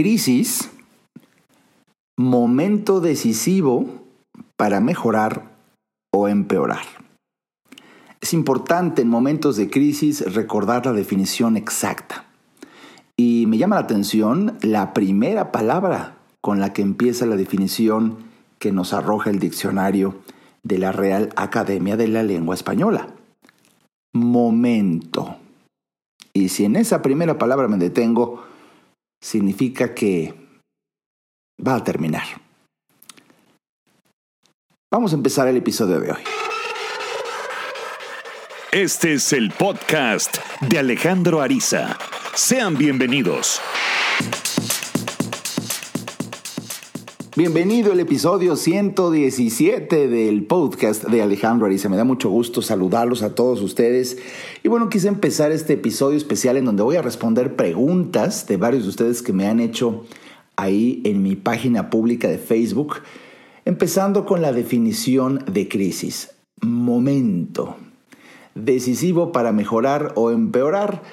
Crisis, momento decisivo para mejorar o empeorar. Es importante en momentos de crisis recordar la definición exacta. Y me llama la atención la primera palabra con la que empieza la definición que nos arroja el diccionario de la Real Academia de la Lengua Española. Momento. Y si en esa primera palabra me detengo, significa que va a terminar. Vamos a empezar el episodio de hoy. Este es el podcast de Alejandro Ariza. Sean bienvenidos. Bienvenido al episodio 117 del podcast de Alejandro Ariza. Me da mucho gusto saludarlos a todos ustedes. Y bueno, quise empezar este episodio especial en donde voy a responder preguntas de varios de ustedes que me han hecho ahí en mi página pública de Facebook. Empezando con la definición de crisis. Momento. Decisivo para mejorar o empeorar.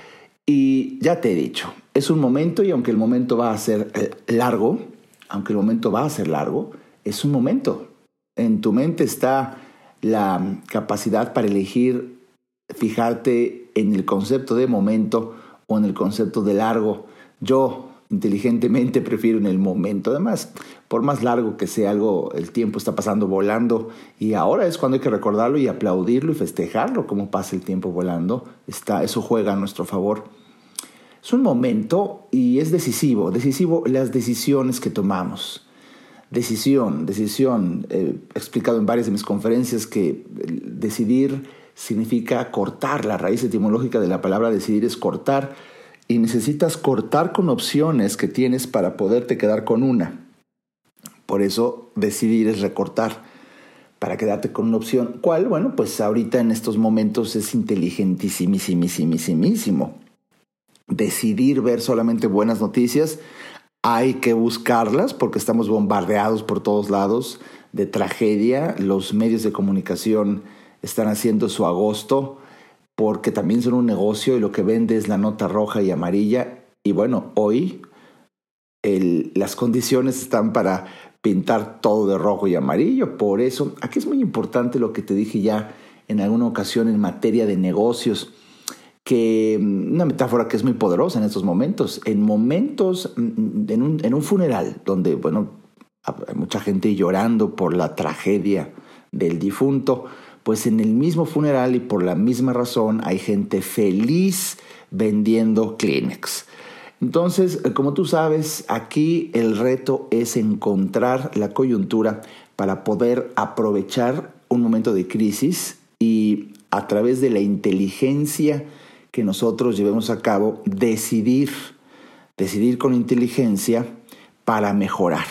Y ya te he dicho, es un momento y aunque el momento va a ser eh, largo, aunque el momento va a ser largo, es un momento. En tu mente está la capacidad para elegir fijarte en el concepto de momento o en el concepto de largo. Yo inteligentemente prefiero en el momento. Además, por más largo que sea algo, el tiempo está pasando volando y ahora es cuando hay que recordarlo y aplaudirlo y festejarlo como pasa el tiempo volando. Está, eso juega a nuestro favor. Es un momento y es decisivo, decisivo las decisiones que tomamos. Decisión, decisión. he explicado en varias de mis conferencias que decidir significa cortar. La raíz etimológica de la palabra decidir es cortar y necesitas cortar con opciones que tienes para poderte quedar con una. Por eso decidir es recortar para quedarte con una opción. ¿Cuál? Bueno, pues ahorita en estos momentos es inteligentísimísimo decidir ver solamente buenas noticias, hay que buscarlas porque estamos bombardeados por todos lados de tragedia. Los medios de comunicación están haciendo su agosto porque también son un negocio y lo que vende es la nota roja y amarilla. Y bueno, hoy las condiciones están para pintar todo de rojo y amarillo. Por eso, aquí es muy importante lo que te dije ya en alguna ocasión en materia de negocios que mm, una metáfora que es muy poderosa en estos momentos. En momentos, mm, mm, en un, en un funeral, donde, bueno, hay mucha gente llorando por la tragedia del difunto, pues en el mismo funeral y por la misma razón hay gente feliz vendiendo Kleenex. Entonces, eh, como tú sabes, aquí el reto es encontrar la coyuntura para poder aprovechar un momento de crisis y a través de la inteligencia que nosotros llevemos a cabo, decidir, decidir con inteligencia para mejorar.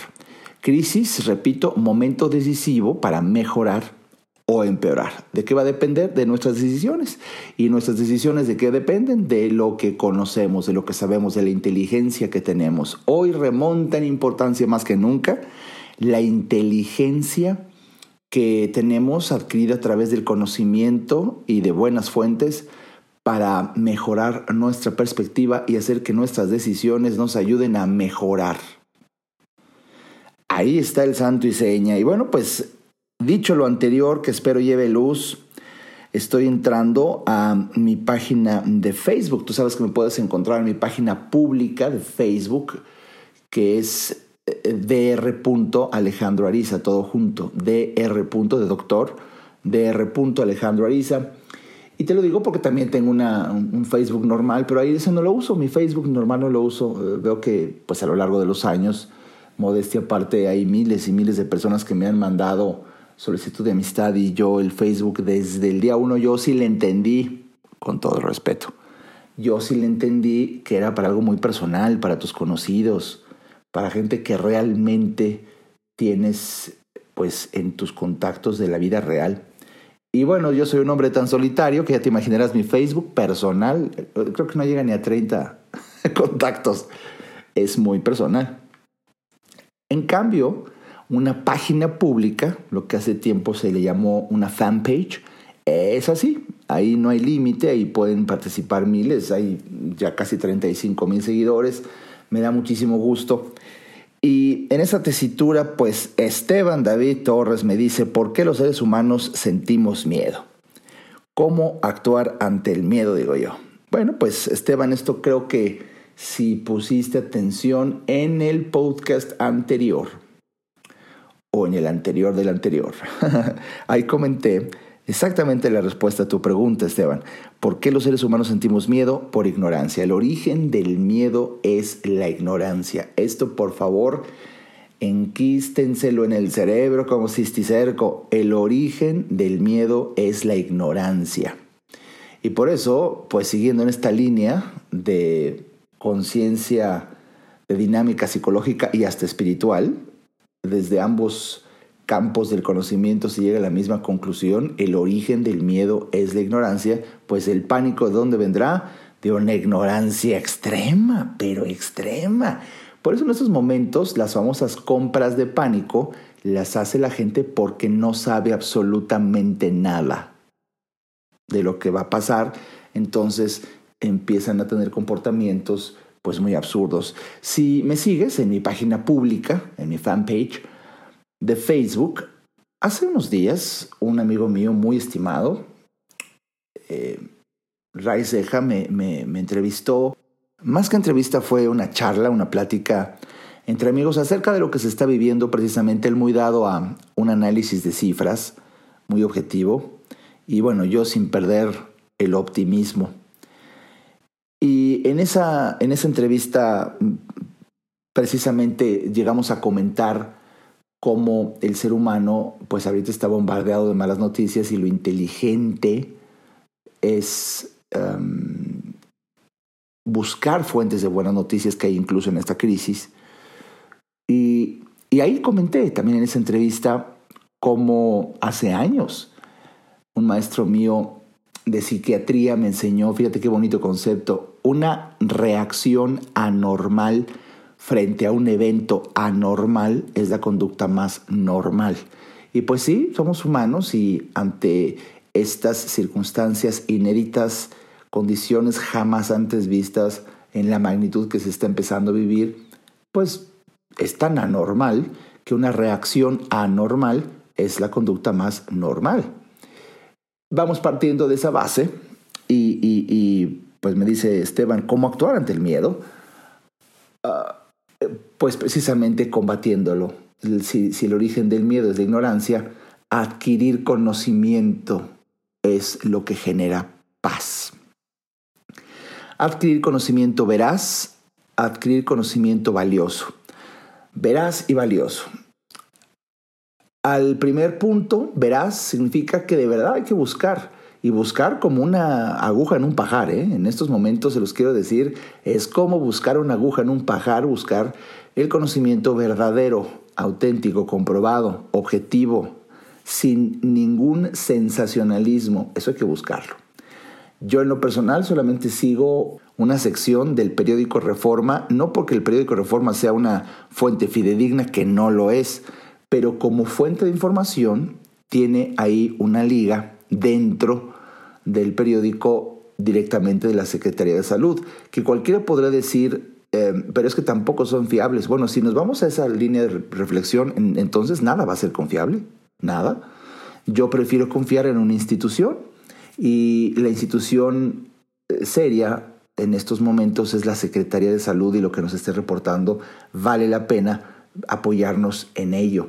Crisis, repito, momento decisivo para mejorar o empeorar. ¿De qué va a depender? De nuestras decisiones. ¿Y nuestras decisiones de qué dependen? De lo que conocemos, de lo que sabemos, de la inteligencia que tenemos. Hoy remonta en importancia más que nunca la inteligencia que tenemos adquirida a través del conocimiento y de buenas fuentes para mejorar nuestra perspectiva y hacer que nuestras decisiones nos ayuden a mejorar. Ahí está el santo y seña. Y bueno, pues dicho lo anterior, que espero lleve luz, estoy entrando a mi página de Facebook. Tú sabes que me puedes encontrar en mi página pública de Facebook, que es eh, dr. Alejandro Ariza, todo junto, dr. de doctor, dr. Alejandro Ariza. Y te lo digo porque también tengo una, un Facebook normal, pero ahí ese no lo uso. Mi Facebook normal no lo uso. Eh, veo que pues a lo largo de los años, modestia aparte, hay miles y miles de personas que me han mandado solicitud de amistad y yo el Facebook desde el día uno yo sí le entendí, con todo el respeto, yo sí le entendí que era para algo muy personal, para tus conocidos, para gente que realmente tienes pues en tus contactos de la vida real. Y bueno, yo soy un hombre tan solitario que ya te imaginarás mi Facebook personal, creo que no llega ni a 30 contactos, es muy personal. En cambio, una página pública, lo que hace tiempo se le llamó una fanpage, es así, ahí no hay límite, ahí pueden participar miles, hay ya casi 35 mil seguidores, Me da muchísimo gusto. Y en esa tesitura, pues Esteban David Torres me dice, ¿por qué los seres humanos sentimos miedo? ¿Cómo actuar ante el miedo, digo yo? Bueno, pues Esteban, esto creo que si pusiste atención en el podcast anterior o en el anterior del anterior, ahí comenté exactamente la respuesta a tu pregunta, Esteban. ¿Por qué los seres humanos sentimos miedo? Por ignorancia. El origen del miedo es la ignorancia. Esto, por favor, enquístenselo en el cerebro como cisticerco. El origen del miedo es la ignorancia. Y por eso, pues siguiendo en esta línea de conciencia, de dinámica psicológica y hasta espiritual, desde ambos campos del conocimiento se llega a la misma conclusión, el origen del miedo es la ignorancia, pues el pánico de dónde vendrá? De una ignorancia extrema, pero extrema. Por eso en estos momentos las famosas compras de pánico las hace la gente porque no sabe absolutamente nada de lo que va a pasar, entonces empiezan a tener comportamientos pues muy absurdos. Si me sigues en mi página pública, en mi fanpage de Facebook, hace unos días un amigo mío muy estimado, eh, Ray me, me entrevistó. Más que entrevista fue una charla, una plática entre amigos acerca de lo que se está viviendo precisamente, él muy dado a un análisis de cifras, muy objetivo, y bueno, yo sin perder el optimismo. Y en esa, en esa entrevista precisamente llegamos a comentar cómo el ser humano pues ahorita está bombardeado de malas noticias y lo inteligente es em, buscar fuentes de buenas noticias que hay incluso en esta crisis. Y ahí comenté también en esa entrevista cómo hace años un maestro mío de psiquiatría me enseñó, fíjate qué bonito concepto, una reacción anormal frente a un evento anormal es la conducta más normal. Y pues sí, somos humanos y ante estas circunstancias inéditas, condiciones jamás antes vistas en la magnitud que se está empezando a vivir, pues es tan anormal que una reacción anormal es la conducta más normal. Vamos partiendo de esa base y, pues me dice Esteban, ¿cómo actuar ante el miedo? Ah, pues precisamente combatiéndolo. Si, si el origen del miedo es la ignorancia, adquirir conocimiento es lo que genera paz. Adquirir conocimiento veraz, adquirir conocimiento valioso. Veraz y valioso. Al primer punto, verás, significa que de verdad hay que buscar. Y buscar como una aguja en un pajar. ¿eh? En estos momentos se los quiero decir, es como buscar una aguja en un pajar, buscar el conocimiento verdadero, auténtico, comprobado, objetivo, sin ningún sensacionalismo. Eso hay que buscarlo. Yo en lo personal solamente sigo una sección del periódico Reforma, no porque el periódico Reforma sea una fuente fidedigna, que no lo es, pero como fuente de información tiene ahí una liga dentro del periódico directamente de la Secretaría de Salud, que cualquiera podrá decir, eh, pero es que tampoco son fiables. Bueno, si nos vamos a esa línea de reflexión, entonces nada va a ser confiable, nada. Yo prefiero confiar en una institución y la institución eh, seria en estos momentos es la Secretaría de Salud y lo que nos esté reportando vale la pena apoyarnos en ello.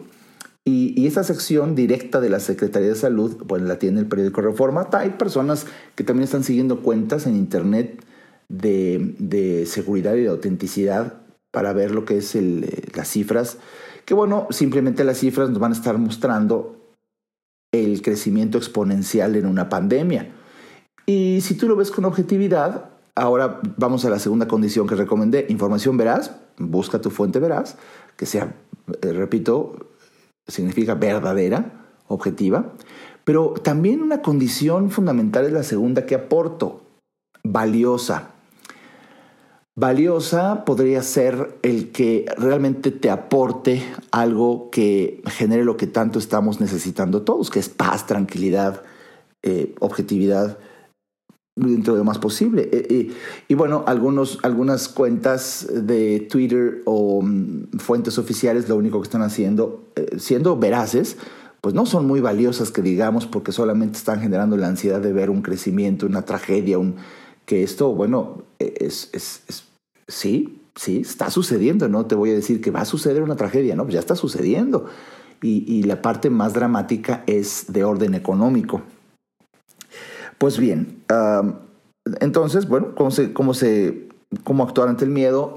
Y, esa sección directa de la Secretaría de Salud, bueno, la tiene el periódico Reforma. Hay personas que también están siguiendo cuentas en Internet de, seguridad y de autenticidad para ver lo que es eh, las cifras. Que bueno, simplemente las cifras nos van a estar mostrando el crecimiento exponencial en una pandemia. Y si tú lo ves con objetividad, ahora vamos a la segunda condición que recomendé, información veraz, busca tu fuente veraz, que sea, eh, repito, significa verdadera, objetiva, pero también una condición fundamental es la segunda que aporto, valiosa. Valiosa podría ser el que realmente te aporte algo que genere lo que tanto estamos necesitando todos, que es paz, tranquilidad, eh, objetividad, dentro de lo más posible. Eh, y, bueno, algunos, algunas cuentas de Twitter o mm, fuentes oficiales lo único que están haciendo, eh, siendo veraces, pues no son muy valiosas que digamos porque solamente están generando la ansiedad de ver un crecimiento, una tragedia, un, que esto, bueno, es, es, sí, sí, está sucediendo, no te voy a decir que va a suceder una tragedia, no, pues ya está sucediendo. Y, y la parte más dramática es de orden económico. Pues bien, entonces, bueno, ¿cómo, se, cómo, se, ¿cómo actuar ante el miedo?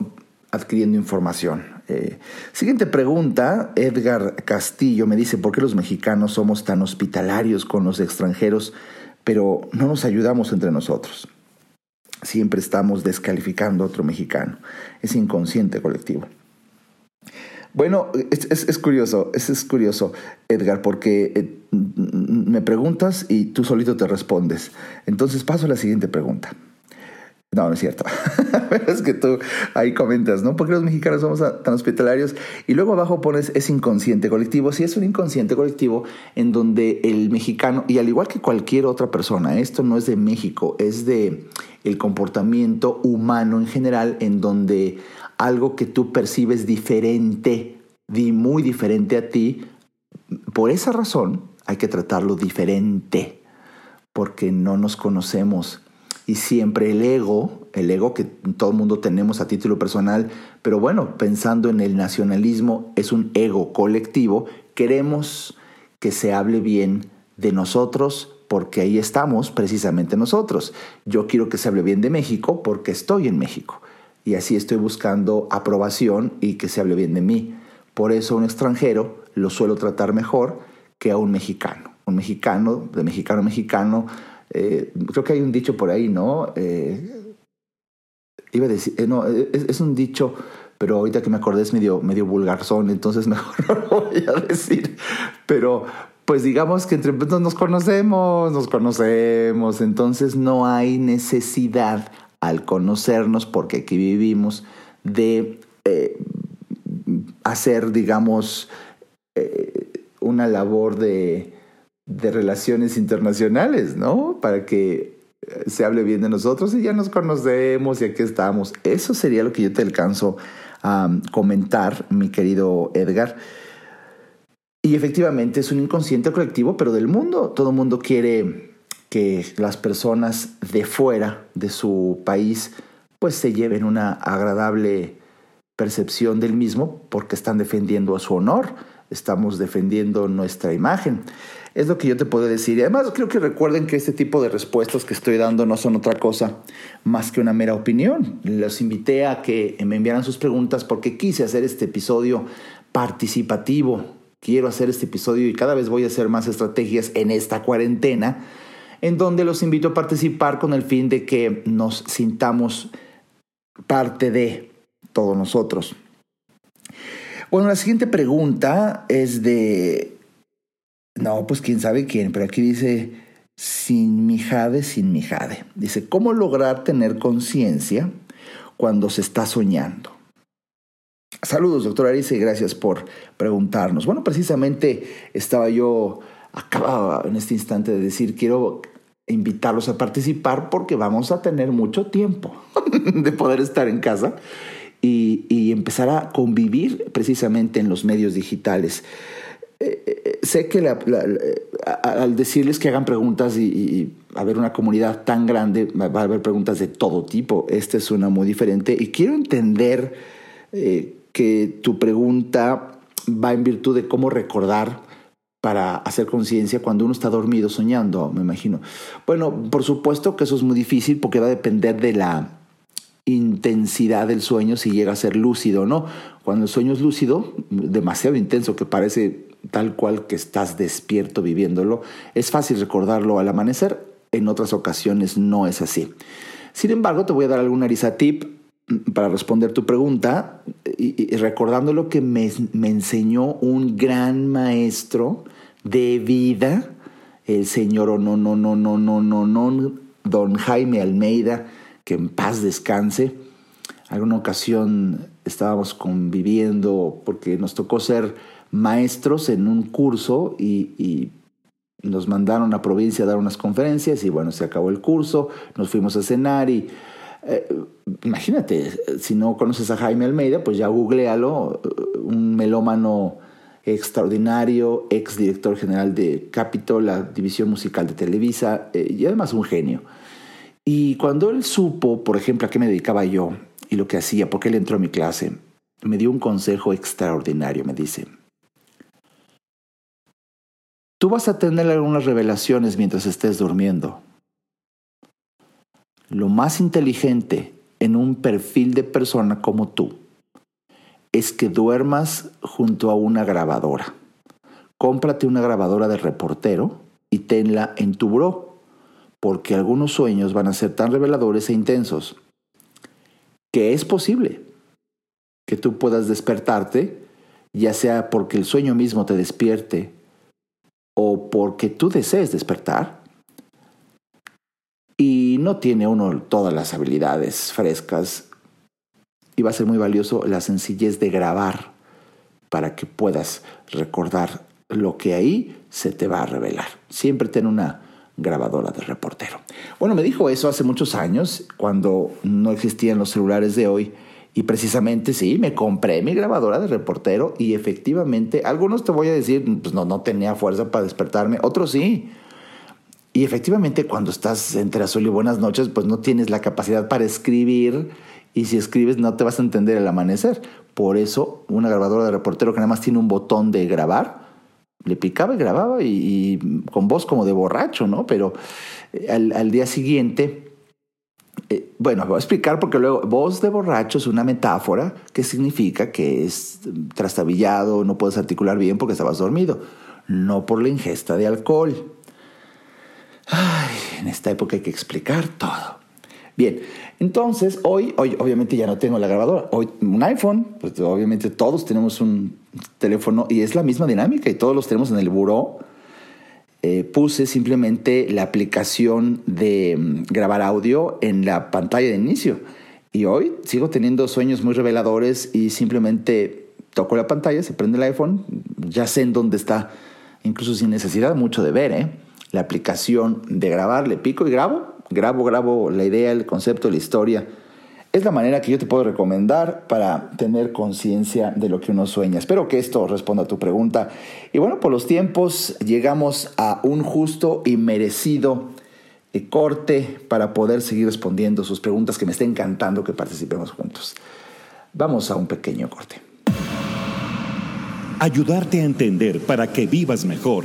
Adquiriendo información. Eh, siguiente pregunta, Edgar Castillo me dice, ¿por qué los mexicanos somos tan hospitalarios con los extranjeros, pero no nos ayudamos entre nosotros? Siempre estamos descalificando a otro mexicano. Es inconsciente colectivo. Bueno, es, curioso, es, es, curioso, Edgar, porque eh, me preguntas y tú solito te respondes. Entonces paso a la siguiente pregunta. No, no es cierto. es que tú ahí comentas, ¿no? Porque los mexicanos somos tan hospitalarios? Y luego abajo pones es inconsciente colectivo. Sí, es un inconsciente colectivo en donde el mexicano, y al igual que cualquier otra persona, esto no es de México, es de el comportamiento humano en general, en donde algo que tú percibes diferente, muy diferente a ti, por esa razón hay que tratarlo diferente, porque no nos conocemos. Y siempre el ego, el ego que todo el mundo tenemos a título personal, pero bueno, pensando en el nacionalismo, es un ego colectivo, queremos que se hable bien de nosotros porque ahí estamos precisamente nosotros. Yo quiero que se hable bien de México porque estoy en México y así estoy buscando aprobación y que se hable bien de mí. Por eso un extranjero lo suelo tratar mejor que a un mexicano. Un mexicano, de mexicano a mexicano, eh, creo que hay un dicho por ahí, ¿no? Eh, iba a decir, eh, no, es, un dicho, pero ahorita que me acordé es medio, medio vulgarzón, entonces mejor no lo voy a decir. Pero pues digamos que entre nos conocemos, nos conocemos, entonces no hay necesidad al conocernos, porque aquí vivimos, de eh, hacer, digamos, eh, una labor de, de, relaciones internacionales, ¿no? Para que eh, se hable bien de nosotros y ya nos conocemos y aquí estamos. Eso sería lo que yo te alcanzo a comentar, mi querido Edgar. Y efectivamente es un inconsciente colectivo, pero del mundo. Todo el mundo quiere que las personas de fuera de su país pues se lleven una agradable percepción del mismo porque están defendiendo a su honor, estamos defendiendo nuestra imagen. Es lo que yo te puedo decir. Y además creo que recuerden que este tipo de respuestas que estoy dando no son otra cosa más que una mera opinión. Los invité a que me enviaran sus preguntas porque quise hacer este episodio participativo. Quiero hacer este episodio y cada vez voy a hacer más estrategias en esta cuarentena en donde los invito a participar con el fin de que nos sintamos parte de todos nosotros. Bueno, la siguiente pregunta es de... No, pues quién sabe quién, pero aquí dice sin mi jade, sin mi jade. Dice, ¿cómo lograr tener conciencia cuando se está soñando? Saludos, doctor Arice, y gracias por preguntarnos. Bueno, precisamente estaba yo acababa en este instante de decir, quiero invitarlos a participar porque vamos a tener mucho tiempo de poder estar en casa y, empezar a convivir precisamente en los medios digitales. Eh, eh, sé que al decirles que hagan preguntas y, haber una comunidad tan grande, va a haber preguntas de todo tipo. Esta es una muy diferente y quiero entender eh, que tu pregunta va en virtud de cómo recordar para hacer conciencia cuando uno está dormido soñando, me imagino. Bueno, por supuesto que eso es muy difícil porque va a depender de la intensidad del sueño si llega a ser lúcido o no. Cuando el sueño es lúcido, demasiado intenso que parece tal cual que estás despierto viviéndolo, es fácil recordarlo al amanecer, en otras ocasiones no es así. Sin embargo, te voy a dar algún tip para responder tu pregunta y, recordando lo que me, me, enseñó un gran maestro de vida, el señor o no, no, no, no, no, no, no, don Jaime Almeida, que en paz descanse. Alguna ocasión estábamos conviviendo porque nos tocó ser maestros en un curso y, y nos mandaron a provincia a dar unas conferencias y bueno, se acabó el curso, nos fuimos a cenar y eh, imagínate, si no conoces a Jaime Almeida, pues ya googlealo, un melómano extraordinario, ex director general de Capitol, la división musical de Televisa, eh, y además un genio. Y cuando él supo, por ejemplo, a qué me dedicaba yo y lo que hacía, porque él entró a mi clase, me dio un consejo extraordinario, me dice, tú vas a tener algunas revelaciones mientras estés durmiendo. Lo más inteligente en un perfil de persona como tú es que duermas junto a una grabadora. Cómprate una grabadora de reportero y tenla en tu buró, porque algunos sueños van a ser tan reveladores e intensos que es posible que tú puedas despertarte, ya sea porque el sueño mismo te despierte o porque tú desees despertar, no tiene uno todas las habilidades frescas y va a ser muy valioso la sencillez de grabar para que puedas recordar lo que ahí se te va a revelar. Siempre ten una grabadora de reportero. Bueno, me dijo eso hace muchos años, cuando no existían los celulares de hoy. Y precisamente sí, me compré mi grabadora de reportero y efectivamente, algunos te voy a decir, pues no, no tenía fuerza para despertarme, otros sí. Y efectivamente, cuando estás entre azul y buenas noches, pues no tienes la capacidad para escribir y si escribes no te vas a entender el amanecer. Por eso, una grabadora de reportero que nada más tiene un botón de grabar, le picaba y grababa y, con voz como de borracho, ¿no? Pero eh, al, día siguiente, eh, bueno, voy a explicar porque luego voz de borracho es una metáfora que significa que es trastabillado, no puedes articular bien porque estabas dormido, no por la ingesta de alcohol. Ay, en esta época hay que explicar todo. Bien, entonces hoy, hoy obviamente ya no tengo la grabadora. Hoy un iPhone, pues obviamente todos tenemos un teléfono y es la misma dinámica y todos los tenemos en el buró. Eh, puse simplemente la aplicación de mm, grabar audio en la pantalla de inicio. Y hoy sigo teniendo sueños muy reveladores y simplemente toco la pantalla, se prende el iPhone, ya sé en dónde está, incluso sin necesidad mucho de ver, ¿eh? La aplicación de grabar, le pico y grabo grabo, grabo la idea, el concepto, la historia. Es la manera que yo te puedo recomendar para tener conciencia de lo que uno sueña. Espero que esto responda a tu pregunta. Y bueno, por los tiempos llegamos a un justo y merecido eh, corte para poder seguir respondiendo sus preguntas que me está encantando que participemos juntos. Vamos a un pequeño corte. Ayudarte a entender para que vivas mejor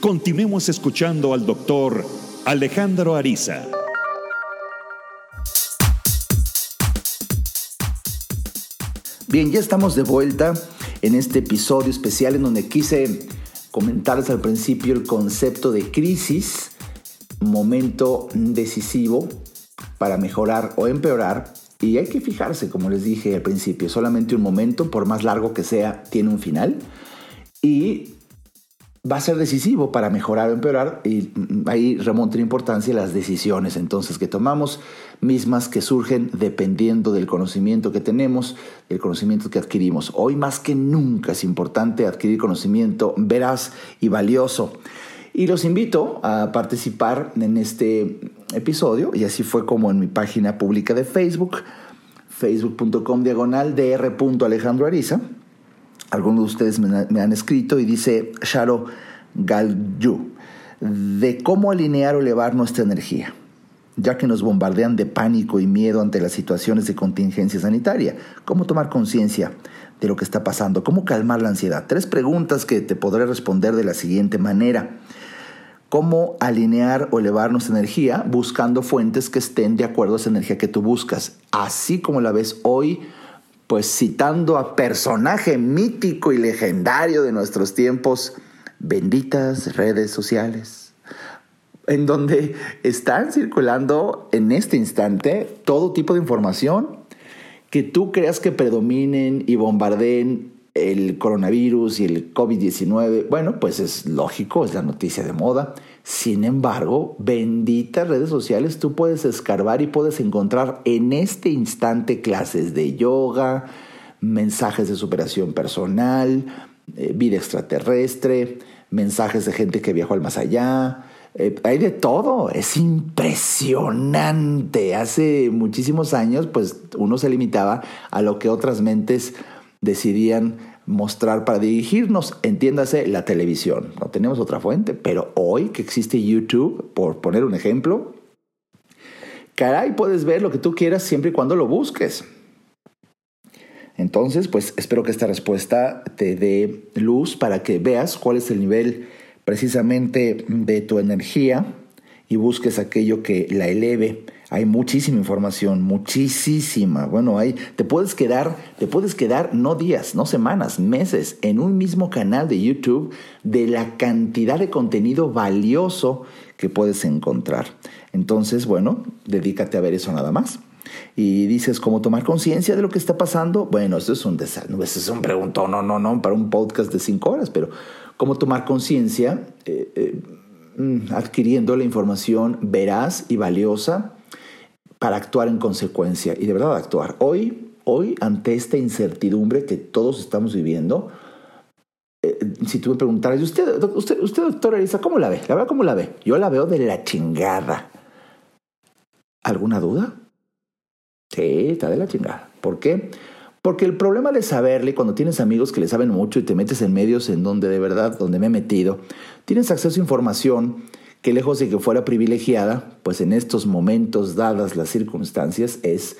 Continuemos escuchando al doctor Alejandro Ariza. Bien, ya estamos de vuelta en este episodio especial en donde quise comentarles al principio el concepto de crisis, momento decisivo para mejorar o empeorar. Y hay que fijarse, como les dije al principio, solamente un momento, por más largo que sea, tiene un final. Y va a ser decisivo para mejorar o empeorar y ahí remonta la importancia las decisiones entonces que tomamos, mismas que surgen dependiendo del conocimiento que tenemos, del conocimiento que adquirimos. Hoy más que nunca es importante adquirir conocimiento veraz y valioso. Y los invito a participar en este episodio y así fue como en mi página pública de Facebook, facebook.com diagonal dr.alejandroariza algunos de ustedes me, han escrito y dice Sharo Galyu. de cómo alinear o elevar nuestra energía, ya que nos bombardean de pánico y miedo ante las situaciones de contingencia sanitaria. ¿Cómo tomar conciencia de lo que está pasando? ¿Cómo calmar la ansiedad? Tres preguntas que te podré responder de la siguiente manera. ¿Cómo alinear o elevar nuestra energía buscando fuentes que estén de acuerdo a esa energía que tú buscas? Así como la ves hoy, pues citando a personaje mítico y legendario de nuestros tiempos, benditas redes sociales, en donde están circulando en este instante todo tipo de información que tú creas que predominen y bombardeen el coronavirus y el COVID-19. Bueno, pues es lógico, es la noticia de moda. Sin embargo, benditas redes sociales, tú puedes escarbar y puedes encontrar en este instante clases de yoga, mensajes de superación personal, eh, vida extraterrestre, mensajes de gente que viajó al más allá. Eh, hay de todo, es impresionante. Hace muchísimos años, pues uno se limitaba a lo que otras mentes decidían mostrar para dirigirnos, entiéndase, la televisión. No tenemos otra fuente, pero hoy que existe YouTube, por poner un ejemplo, caray, puedes ver lo que tú quieras siempre y cuando lo busques. Entonces, pues espero que esta respuesta te dé luz para que veas cuál es el nivel precisamente de tu energía y busques aquello que la eleve. Hay muchísima información, muchísima. Bueno, hay, te puedes quedar, te puedes quedar no días, no semanas, meses en un mismo canal de YouTube de la cantidad de contenido valioso que puedes encontrar. Entonces, bueno, dedícate a ver eso nada más y dices cómo tomar conciencia de lo que está pasando, bueno, eso es un desastre, eso es un preguntón, no, no, no, para un podcast de cinco horas, pero cómo tomar conciencia eh, eh, mm, adquiriendo la información veraz y valiosa para actuar en consecuencia y de verdad actuar. Hoy, hoy ante esta incertidumbre que todos estamos viviendo, eh, si tú me preguntaras, ¿usted, usted, usted, doctora Elisa, cómo la ve? La verdad, ¿cómo la ve? Yo la veo de la chingada. ¿Alguna duda? Sí, está de la chingada. ¿Por qué? Porque el problema de saberle, cuando tienes amigos que le saben mucho y te metes en medios en donde de verdad, donde me he metido, tienes acceso a información que lejos de que fuera privilegiada, pues en estos momentos, dadas las circunstancias, es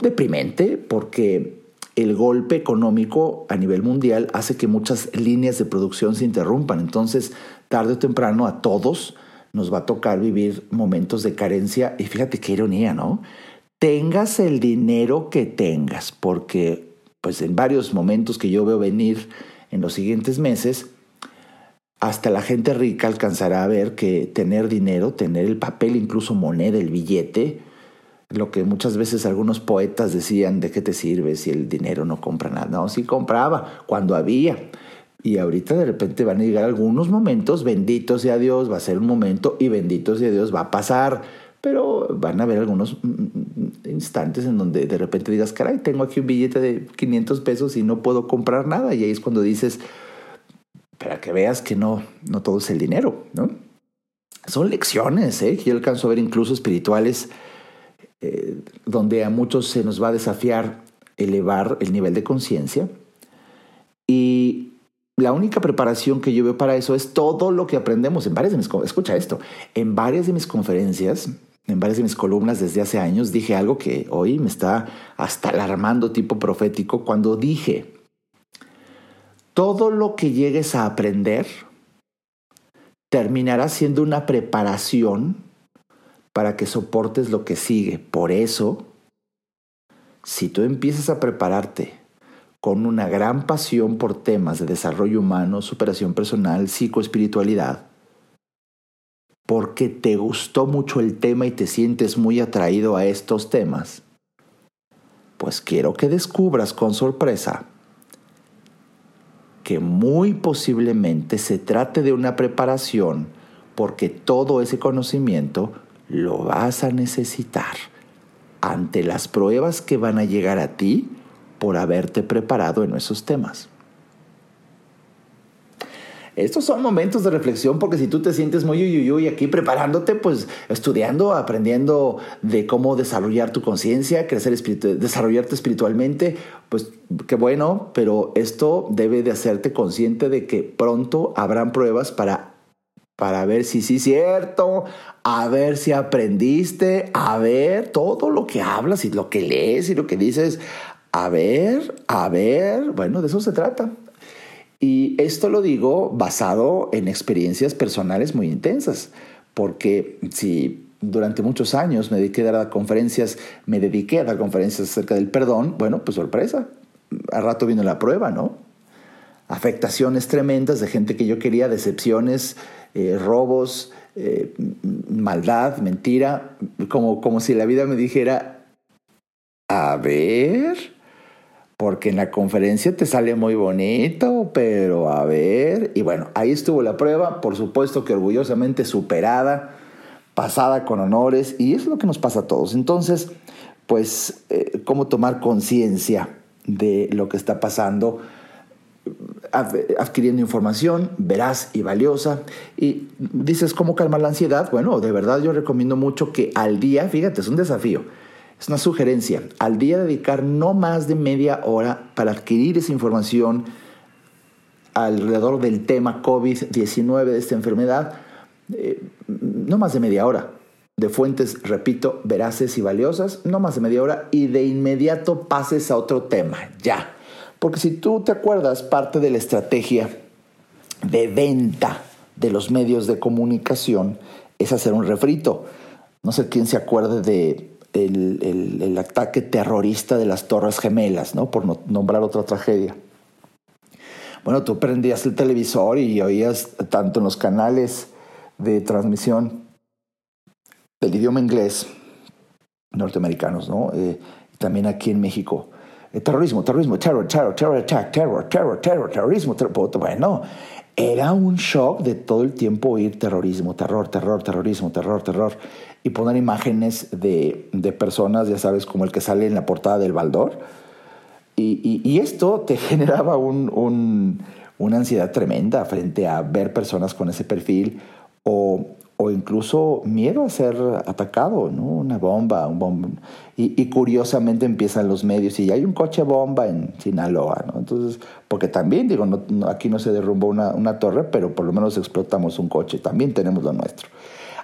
deprimente porque el golpe económico a nivel mundial hace que muchas líneas de producción se interrumpan. Entonces, tarde o temprano a todos nos va a tocar vivir momentos de carencia. Y fíjate qué ironía, ¿no? tengas el dinero que tengas, porque pues en varios momentos que yo veo venir en los siguientes meses, hasta la gente rica alcanzará a ver que tener dinero, tener el papel, incluso moneda, el billete, lo que muchas veces algunos poetas decían, ¿de qué te sirve si el dinero no compra nada? No, sí compraba, cuando había. Y ahorita de repente van a llegar algunos momentos, bendito sea Dios, va a ser un momento y bendito sea Dios, va a pasar pero van a haber algunos mm, mm, instantes en donde de repente digas, caray, tengo aquí un billete de 500 pesos y no puedo comprar nada. Y ahí es cuando dices, para que veas que no, no todo es el dinero, ¿no? Son lecciones, ¿eh? yo alcanzo a ver incluso espirituales, eh, donde a muchos se nos va a desafiar elevar el nivel de conciencia. Y la única preparación que yo veo para eso es todo lo que aprendemos en varias de mis escucha esto, en varias de mis conferencias en varias de mis columnas desde hace años dije algo que hoy me está hasta alarmando tipo profético cuando dije, todo lo que llegues a aprender terminará siendo una preparación para que soportes lo que sigue. Por eso, si tú empiezas a prepararte con una gran pasión por temas de desarrollo humano, superación personal, psicoespiritualidad, porque te gustó mucho el tema y te sientes muy atraído a estos temas, pues quiero que descubras con sorpresa que muy posiblemente se trate de una preparación porque todo ese conocimiento lo vas a necesitar ante las pruebas que van a llegar a ti por haberte preparado en esos temas. Estos son momentos de reflexión porque si tú te sientes muy y aquí preparándote, pues estudiando, aprendiendo de cómo desarrollar tu conciencia, crecer desarrollarte espiritualmente, pues qué bueno, pero esto debe de hacerte consciente de que pronto habrán pruebas para para ver si sí es cierto, a ver si aprendiste, a ver todo lo que hablas y lo que lees y lo que dices, a ver, a ver, bueno, de eso se trata. Y esto lo digo basado en experiencias personales muy intensas, porque si durante muchos años me dediqué a dar conferencias, me dediqué a dar conferencias acerca del perdón, bueno, pues sorpresa, a rato vino la prueba, ¿no? Afectaciones tremendas de gente que yo quería, decepciones, eh, robos, eh, maldad, mentira, como, como si la vida me dijera, a ver, porque en la conferencia te sale muy bonito, pero a ver, y bueno, ahí estuvo la prueba, por supuesto que orgullosamente superada, pasada con honores, y es lo que nos pasa a todos. Entonces, pues, eh, ¿cómo tomar conciencia de lo que está pasando? adquiriendo información veraz y valiosa. Y dices, ¿cómo calmar la ansiedad? Bueno, de verdad yo recomiendo mucho que al día, fíjate, es un desafío, es una sugerencia, al día dedicar no más de media hora para adquirir esa información alrededor del tema COVID-19 de esta enfermedad, eh, no más de media hora, de fuentes, repito, veraces y valiosas, no más de media hora, y de inmediato pases a otro tema, ya. Porque si tú te acuerdas, parte de la estrategia de venta de los medios de comunicación es hacer un refrito. No sé quién se acuerde de el, ataque terrorista de las Torres Gemelas, ¿no? Por nombrar otra tragedia. Bueno, tú prendías el televisor y oías tanto en los canales de transmisión del idioma inglés norteamericanos, ¿no? Eh, también aquí en México eh, terrorismo, terrorismo, terror, terror, terror attack, terror, terror, terror, terrorismo, bueno, era un shock de todo el tiempo oír terrorismo, terror, terror, terrorismo, terror, terror, y poner imágenes de, de personas, ya sabes, como el que sale en la portada del Baldor. Y, y, esto te generaba un, un, una ansiedad tremenda frente a ver personas con ese perfil o o incluso miedo a ser atacado, ¿no? Una bomba, un bomba. Y, curiosamente empiezan los medios y hay un coche bomba en Sinaloa, ¿no? Entonces, porque también, digo, aquí no se derrumbó una, una, torre, pero por lo menos explotamos un coche, también tenemos lo nuestro.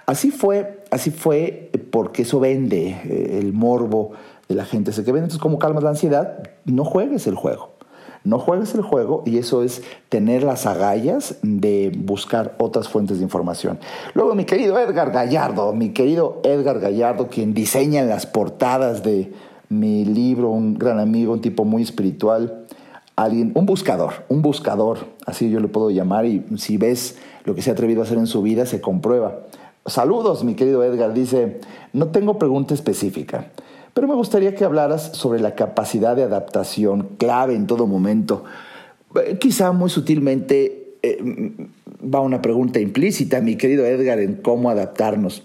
Así fue, así fue porque eso vende eh, el morbo de la gente, se que vende. Entonces, como calmas la ansiedad, no juegues el juego. No juegues el juego y eso es tener las agallas de buscar otras fuentes de información. Luego mi querido Edgar Gallardo, mi querido Edgar Gallardo, quien diseña las portadas de mi libro, un gran amigo, un tipo muy espiritual, alguien, un buscador, un buscador, así yo le puedo llamar, y si ves lo que se ha atrevido a hacer en su vida, se comprueba. Saludos, mi querido Edgar, dice, no tengo pregunta específica. Pero me gustaría que hablaras sobre la capacidad de adaptación clave en todo momento. Eh, quizá muy sutilmente eh, va una pregunta implícita, mi querido Edgar, en cómo adaptarnos.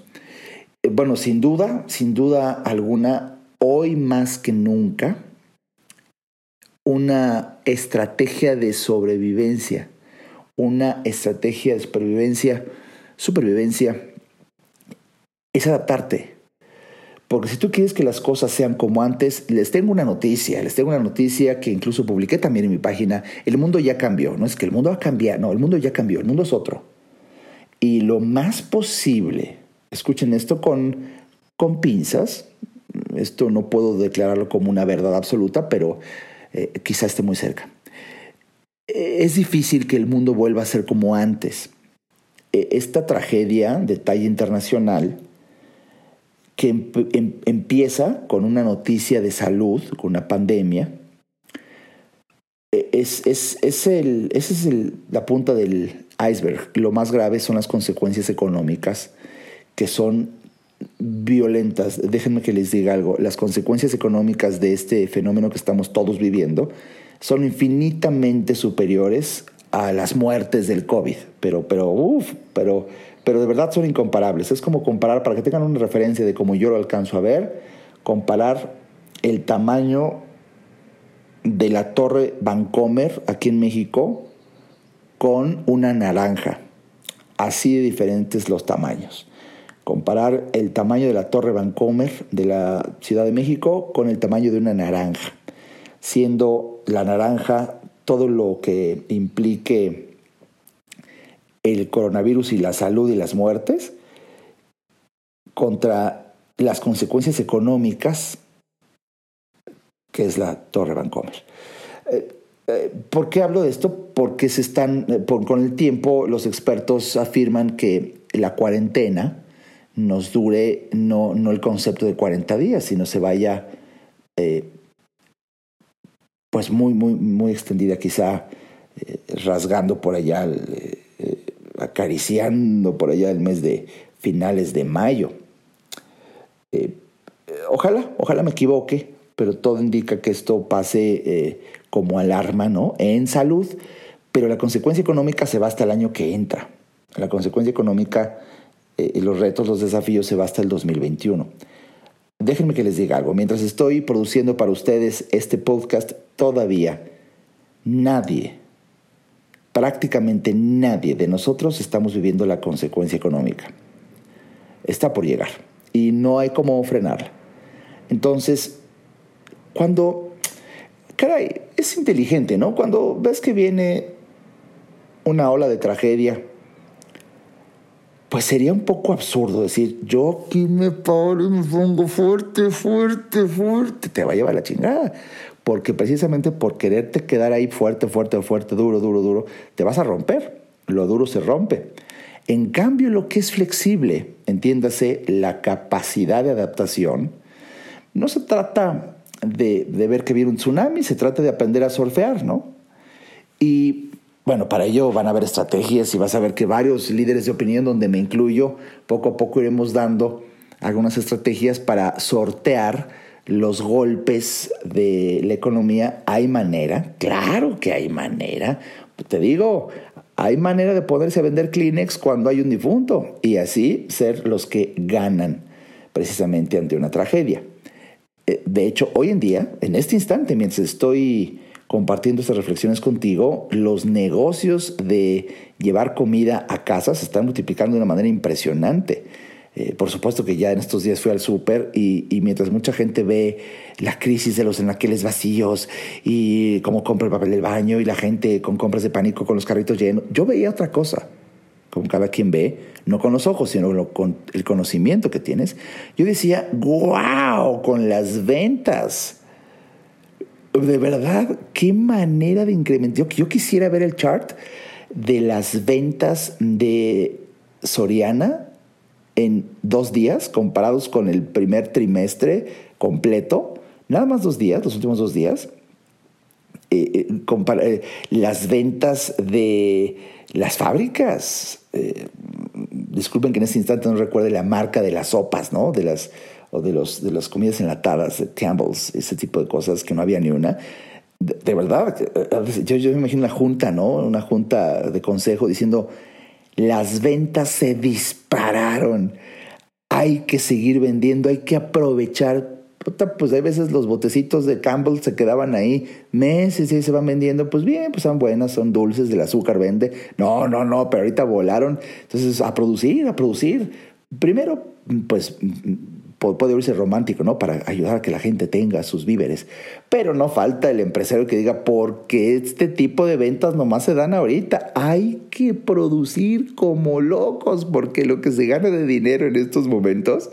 Eh, bueno, sin duda, sin duda alguna, hoy más que nunca, una estrategia de sobrevivencia, una estrategia de supervivencia, supervivencia, es adaptarte porque si tú quieres que las cosas sean como antes, les tengo una noticia, les tengo una noticia que incluso publiqué también en mi página. El mundo ya cambió, no es que el mundo va a cambiar, no, el mundo ya cambió, el mundo es otro. Y lo más posible, escuchen esto con, con pinzas, esto no puedo declararlo como una verdad absoluta, pero eh, quizá esté muy cerca. Es difícil que el mundo vuelva a ser como antes. E, esta tragedia de talla internacional que em, empieza con una noticia de salud, con una pandemia. E, es, es, es el, esa es el, la punta del iceberg. Lo más grave son las consecuencias económicas, que son violentas. Déjenme que les diga algo. Las consecuencias económicas de este fenómeno que estamos todos viviendo son infinitamente superiores a las muertes del COVID. Pero, pero, uff, pero pero de verdad son incomparables. Es como comparar, para que tengan una referencia de cómo yo lo alcanzo a ver, comparar el tamaño de la torre Vancomer aquí en México con una naranja. Así de diferentes los tamaños. Comparar el tamaño de la torre Vancomer de la Ciudad de México con el tamaño de una naranja. Siendo la naranja todo lo que implique el coronavirus y la salud y las muertes contra las consecuencias económicas que es la Torre Vancomer. Eh, eh, ¿Por qué hablo de esto? Porque se están, eh, con el tiempo los expertos afirman que la cuarentena nos dure no, el concepto de 40 días, sino se vaya pues muy, muy, muy extendida, quizá rasgando por allá, acariciando por allá el mes de finales de mayo. ojalá, ojalá me equivoque, pero todo indica que esto pase eh, como alarma, ¿no? En salud, pero la consecuencia económica se va hasta el año que entra. La consecuencia económica, eh, los retos, los desafíos se va hasta el 2021. Déjenme que les diga algo. Mientras estoy produciendo para ustedes este podcast, todavía nadie, prácticamente nadie de nosotros estamos viviendo la consecuencia económica. Está por llegar y no hay cómo frenarla. Entonces, cuando, caray, es inteligente, ¿no? Cuando ves que viene una ola de tragedia, pues sería un poco absurdo decir, yo aquí me paro y me pongo fuerte, fuerte, fuerte. Te va a llevar la chingada. Porque precisamente por quererte quedar ahí fuerte, fuerte, fuerte, duro, duro, duro, te vas a romper. Lo duro se rompe. En cambio, lo que es flexible, entiéndase, la capacidad de adaptación, no se trata de, ver que viene un tsunami, se trata de aprender a surfear, ¿no? Y bueno, para ello van a haber estrategias y vas a ver que varios líderes de opinión, donde me incluyo, poco a poco iremos dando algunas estrategias para sortear los golpes de la economía. ¿Hay manera? Claro que hay manera. Te digo, hay manera de poderse vender Kleenex cuando hay un difunto y así ser los que ganan precisamente ante una tragedia. Eh, de hecho, hoy en día, en este instante, mientras estoy compartiendo estas reflexiones contigo, los negocios de llevar comida a casa se están multiplicando de una manera impresionante. Eh, por supuesto que ya en estos días fui al súper y, mientras mucha gente ve la crisis de los enaqueles vacíos y cómo compra el papel del baño y la gente con compras de pánico con los carritos llenos, yo veía otra cosa como cada quien ve, no con los ojos, sino con el conocimiento que tienes, yo decía, wow, con las ventas. De verdad, qué manera de incrementar. Yo quisiera ver el chart de las ventas de Soriana en dos días comparados con el primer trimestre completo. Nada más dos días, los últimos dos días. Eh, eh, eh, las ventas de las fábricas. disculpen que en este instante no recuerde la marca de las sopas, ¿no? De las, o de, los, de las comidas enlatadas, de Campbell's, ese tipo de cosas que no había ni una. De, verdad, yo, yo me imagino una junta, ¿no? Una junta de consejo diciendo, las ventas se dispararon, hay que seguir vendiendo, hay que aprovechar pues hay veces los botecitos de Campbell se quedaban ahí meses y se van vendiendo, pues bien, pues son buenas, son dulces, del azúcar vende. No, no, no, pero ahorita volaron. Entonces, a producir, a producir. Primero, pues puede oírse romántico, ¿no? Para ayudar a que la gente tenga sus víveres. Pero no falta el empresario que diga, porque este tipo de ventas nomás se dan ahorita. Hay que producir como locos, porque lo que se gana de dinero en estos momentos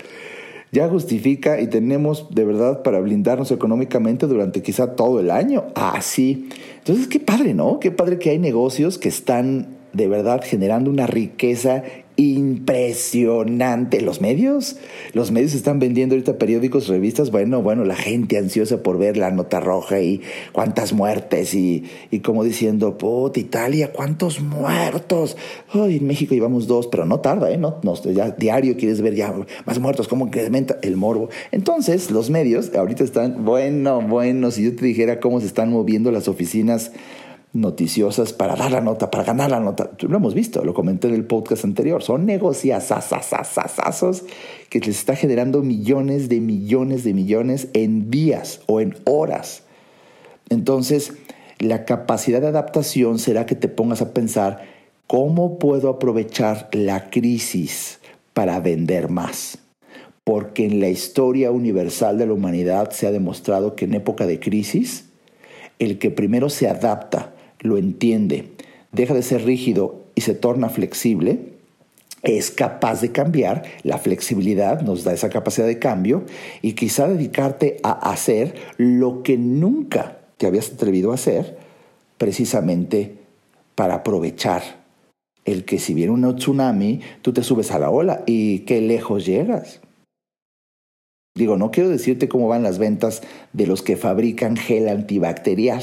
ya justifica y tenemos de verdad para blindarnos económicamente durante quizá todo el año. Así. Entonces, qué padre, ¿no? Qué padre que hay negocios que están de verdad generando una riqueza impresionante. Los medios, los medios están vendiendo ahorita periódicos, revistas. Bueno, bueno, la gente ansiosa por ver la nota roja y cuántas muertes y, y como diciendo, puta, Italia, cuántos muertos. Ay, en México llevamos dos, pero no tarda, ¿eh? No, no, ya diario quieres ver ya más muertos, cómo incrementa el morbo. Entonces, los medios ahorita están, bueno, bueno, si yo te dijera cómo se están moviendo las oficinas noticiosas para dar la nota, para ganar la nota. Lo hemos visto, lo comenté en el podcast anterior. Son negocios que les está generando millones de millones de millones en días o en horas. Entonces, la capacidad de adaptación será que te pongas a pensar cómo puedo aprovechar la crisis para vender más. Porque en la historia universal de la humanidad se ha demostrado que en época de crisis, el que primero se adapta lo entiende, deja de ser rígido y se torna flexible, es capaz de cambiar, la flexibilidad nos da esa capacidad de cambio y quizá dedicarte a hacer lo que nunca te habías atrevido a hacer, precisamente para aprovechar el que si viene un tsunami, tú te subes a la ola y qué lejos llegas. Digo, no quiero decirte cómo van las ventas de los que fabrican gel antibacterial.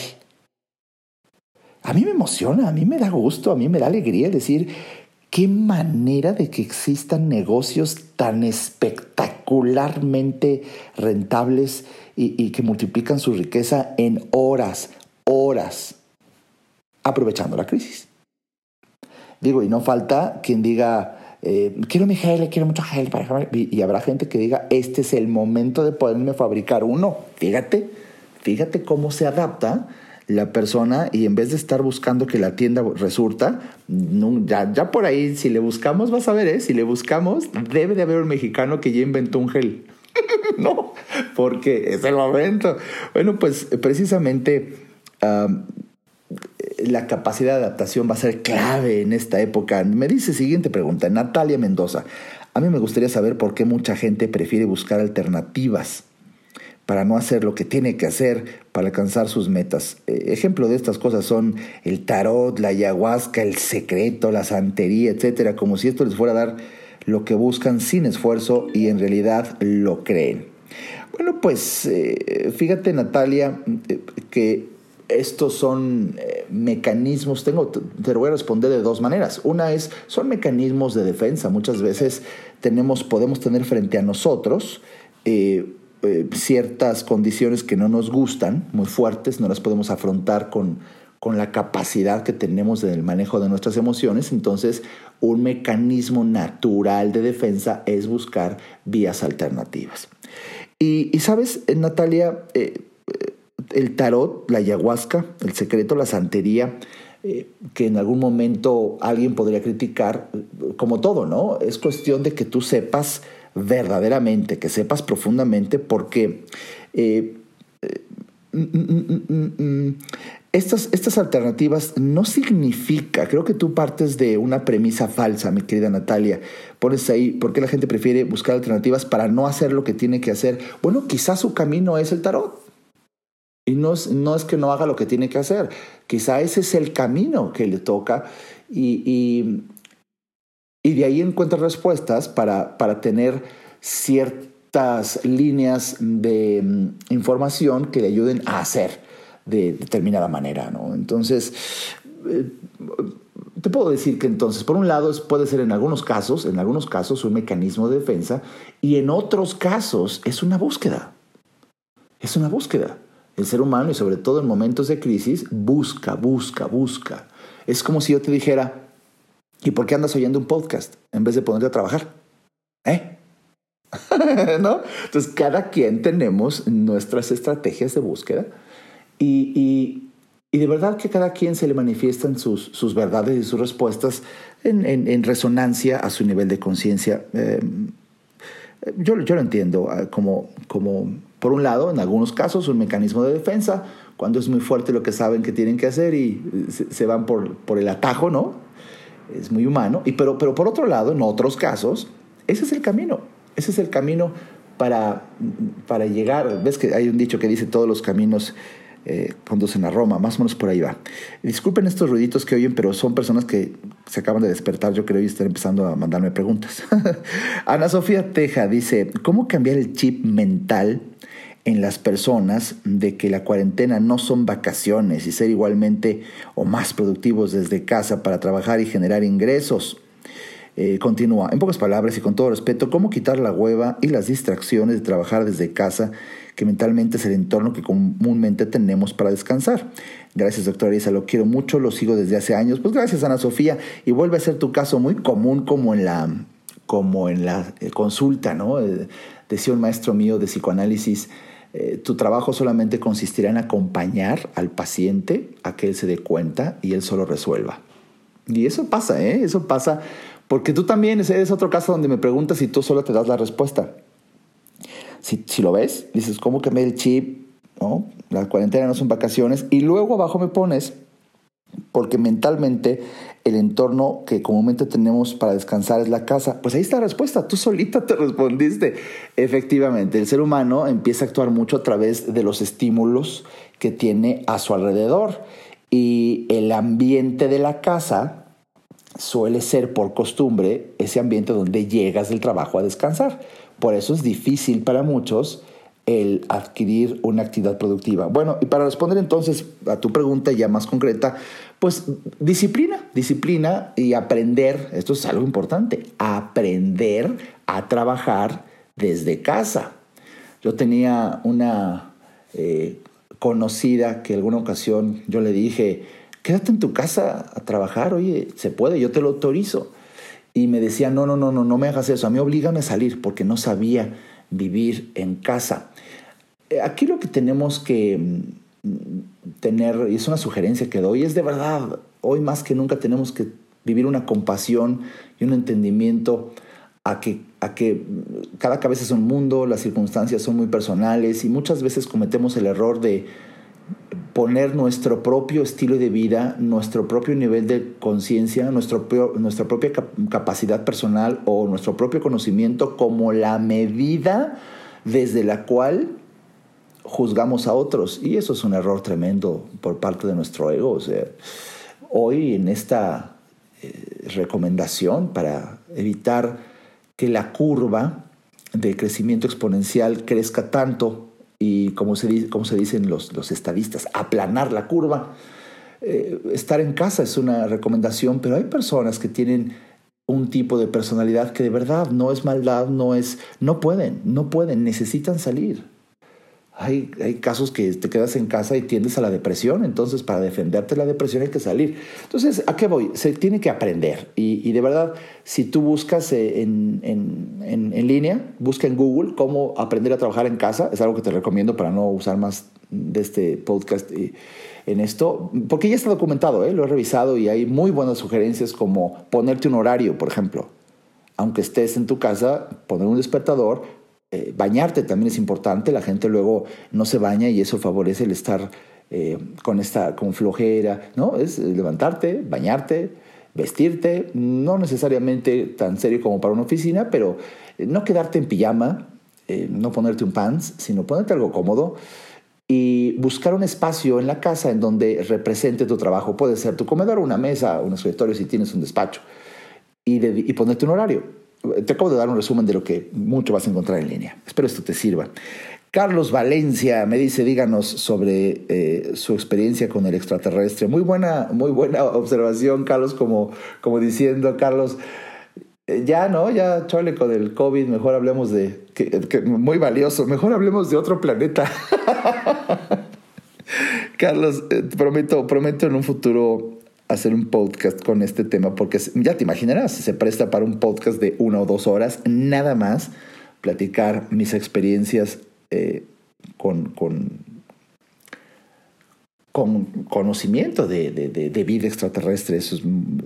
A mí me emociona, a mí me da gusto, a mí me da alegría decir qué manera de que existan negocios tan espectacularmente rentables y, que multiplican su riqueza en horas, horas, aprovechando la crisis. Digo, y no falta quien diga, eh, quiero mi gel, quiero mucho gel, y habrá gente que diga, este es el momento de poderme fabricar uno. Fíjate, fíjate cómo se adapta la persona y en vez de estar buscando que la tienda resulta, ya, ya por ahí, si le buscamos, vas a ver, ¿eh? si le buscamos, debe de haber un mexicano que ya inventó un gel. no, porque es el momento. Bueno, pues precisamente la capacidad de adaptación va a ser clave en esta época. Me dice siguiente pregunta, Natalia Mendoza. A mí me gustaría saber por qué mucha gente prefiere buscar alternativas para no hacer lo que tiene que hacer para alcanzar sus metas. Eh, ejemplo de estas cosas son el tarot, la ayahuasca, el secreto, la santería, etcétera, como si esto les fuera a dar lo que buscan sin esfuerzo y en realidad lo creen. Bueno, pues eh, fíjate Natalia eh, que estos son mecanismos, tengo, te voy a responder de dos maneras. Una es, son mecanismos de defensa. Muchas veces tenemos, podemos tener frente a nosotros eh, ciertas condiciones que no nos gustan, muy fuertes, no las podemos afrontar con, con la capacidad que tenemos en el manejo de nuestras emociones. Entonces, un mecanismo natural de defensa es buscar vías alternativas. Y, sabes, eh, Natalia, eh, el tarot, la ayahuasca, el secreto, la santería, que en algún momento alguien podría criticar, como todo, ¿no? Es cuestión de que tú sepas verdaderamente, que sepas profundamente, porque eh, eh, mm, mm, mm, estas, estas alternativas no significa, creo que tú partes de una premisa falsa, mi querida Natalia. Pones ahí, ¿por qué la gente prefiere buscar alternativas para no hacer lo que tiene que hacer? Bueno, quizás su camino es el tarot. Y no es, no es que no haga lo que tiene que hacer, quizá ese es el camino que le toca y, y de ahí encuentra respuestas para, para tener ciertas líneas de mm, información que le ayuden a hacer de determinada manera. ¿no? Entonces, eh, te puedo decir que entonces, por un lado, puede ser en algunos casos, en algunos casos, un mecanismo de defensa y en otros casos es una búsqueda. Es una búsqueda. El ser humano, y sobre todo en momentos de crisis, busca, busca, busca. Es como si yo te dijera, ¿Y por qué andas oyendo un podcast en vez de ponerte a trabajar? ¿Eh? ¿No? Entonces, cada quien tenemos nuestras estrategias de búsqueda y, de verdad que cada quien se le manifiestan sus, sus verdades y sus respuestas en, resonancia a su nivel de conciencia. Em, yo, yo, lo entiendo ah, como, como, por un lado, en algunos casos, un mecanismo de defensa, cuando es muy fuerte lo que saben que tienen que hacer y se, se van por, por el atajo, ¿no? Es muy humano, y, pero, pero por otro lado, en otros casos, ese es el camino, ese es el camino para, para llegar, ves que hay un dicho que dice todos los caminos eh, conducen a Roma, más o menos por ahí va. Disculpen estos ruiditos que oyen, pero son personas que se acaban de despertar, yo creo, y están empezando a mandarme preguntas. Ana Sofía Teja dice, ¿cómo cambiar el chip mental en las personas de que la cuarentena no son vacaciones y ser igualmente o más productivos desde casa para trabajar y generar ingresos. Eh, continúa, en pocas palabras y con todo respeto, cómo quitar la hueva y las distracciones de trabajar desde casa, que mentalmente es el entorno que comúnmente tenemos para descansar. Gracias, doctora Isa, lo quiero mucho, lo sigo desde hace años. Pues gracias, Ana Sofía, y vuelve a ser tu caso muy común como en la, como en la eh, consulta, ¿no? Eh, decía un maestro mío de psicoanálisis, eh, tu trabajo solamente consistirá en acompañar al paciente a que él se dé cuenta y él solo resuelva. Y eso pasa, ¿eh? Eso pasa porque tú también eres otro caso donde me preguntas y tú solo te das la respuesta. Si, si lo ves, dices, ¿cómo que me el chip? ¿No? La cuarentena no son vacaciones. Y luego abajo me pones, porque mentalmente el entorno que comúnmente tenemos para descansar es la casa. Pues ahí está la respuesta, tú solita te respondiste. Efectivamente, el ser humano empieza a actuar mucho a través de los estímulos que tiene a su alrededor y el ambiente de la casa suele ser por costumbre ese ambiente donde llegas del trabajo a descansar. Por eso es difícil para muchos el adquirir una actividad productiva. Bueno, y para responder entonces a tu pregunta ya más concreta, pues disciplina, disciplina y aprender, esto es algo importante, aprender a trabajar desde casa. Yo tenía una eh, conocida que alguna ocasión yo le dije, quédate en tu casa a trabajar, oye, se puede, yo te lo autorizo. Y me decía, no, no, no, no, no me hagas eso, a mí oblígame a salir porque no sabía vivir en casa. Eh, aquí lo que tenemos que mm, tener, y es una sugerencia que doy, es de verdad, hoy más que nunca tenemos que vivir una compasión y un entendimiento a que, a que cada cabeza es un mundo, las circunstancias son muy personales y muchas veces cometemos el error de poner nuestro propio estilo de vida, nuestro propio nivel de conciencia, nuestra propia capacidad personal o nuestro propio conocimiento como la medida desde la cual juzgamos a otros. Y eso es un error tremendo por parte de nuestro ego. Hoy en esta eh, recomendación para evitar que la curva de crecimiento exponencial crezca tanto y como se, como se dicen los, los estadistas, aplanar la curva. Eh, estar en casa es una recomendación, pero hay personas que tienen un tipo de personalidad que de verdad no es maldad, no es, no pueden, no pueden, necesitan salir. Hay, hay, casos que te quedas en casa y tiendes a la depresión, entonces para defenderte de la depresión hay que salir. Entonces, ¿a qué voy? Se tiene que aprender. Y, de verdad, si tú buscas eh, en, en, en, línea, busca en Google cómo aprender a trabajar en casa, es algo que te recomiendo para no usar más de este podcast en esto, porque ya está documentado, ¿eh? lo he revisado y hay muy buenas sugerencias como ponerte un horario, por ejemplo. Aunque estés en tu casa, poner un despertador, eh, bañarte también es importante, la gente luego no se baña y eso favorece el estar eh, con esta con flojera, ¿no? Es levantarte, bañarte, vestirte, no necesariamente tan serio como para una oficina, pero eh, no quedarte en pijama, no ponerte un pants, sino ponerte algo cómodo y buscar un espacio en la casa en donde represente tu trabajo. Puede ser tu comedor, una mesa, un escritorio si tienes un despacho y, y ponerte un horario te acabo de dar un resumen de lo que mucho vas a encontrar en línea. Espero esto te sirva. Carlos Valencia me dice, díganos sobre eh, su experiencia con el extraterrestre. Muy buena, muy buena observación, Carlos, como, como diciendo, Carlos, eh, ya no, ya chole con el COVID, mejor hablemos de, muy valioso, mejor hablemos de otro planeta. Carlos, eh, prometo, prometo en un futuro hacer un podcast con este tema, porque ya te imaginarás, se presta para un podcast de una o dos horas, nada más platicar mis experiencias eh, con, con, con, conocimiento de, vida extraterrestre. Eso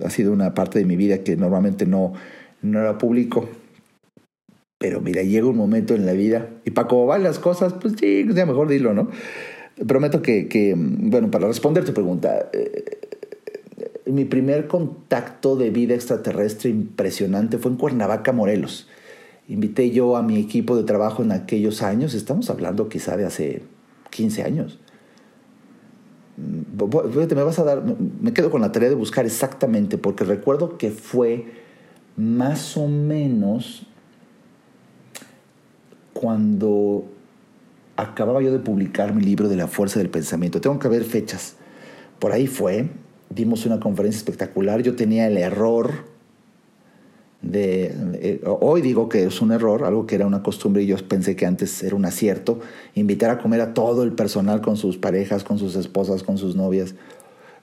ha sido una parte de mi vida que normalmente no, no era público. Pero mira, llega un momento en la vida, y para cómo van las cosas, pues sí, ya mejor dilo, ¿no? Prometo que, que bueno, para responder tu pregunta, eh, mi primer contacto de vida extraterrestre impresionante fue en Cuernavaca, Morelos. Invité yo a mi equipo de trabajo en aquellos años, estamos hablando quizá de hace 15 años. Mm, me vas a dar, me quedo con la tarea de buscar exactamente, porque recuerdo que fue más o menos cuando acababa yo de publicar mi libro de la fuerza del pensamiento. Tengo que ver fechas. Por ahí fue, dimos una conferencia espectacular. Yo tenía el error de, eh, hoy digo que es un error, algo que era una costumbre y yo pensé que antes era un acierto, invitar a comer a todo el personal con sus parejas, con sus esposas, con sus novias.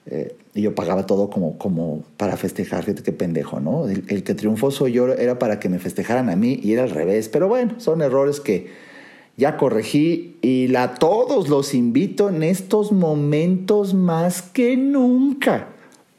Eh, y yo pagaba todo como, como para festejar, fíjate qué pendejo, ¿no? El, el, que triunfó soy yo era para que me festejaran a mí y era al revés. Pero bueno, son errores que, ya corregí y a todos los invito en estos momentos más que nunca.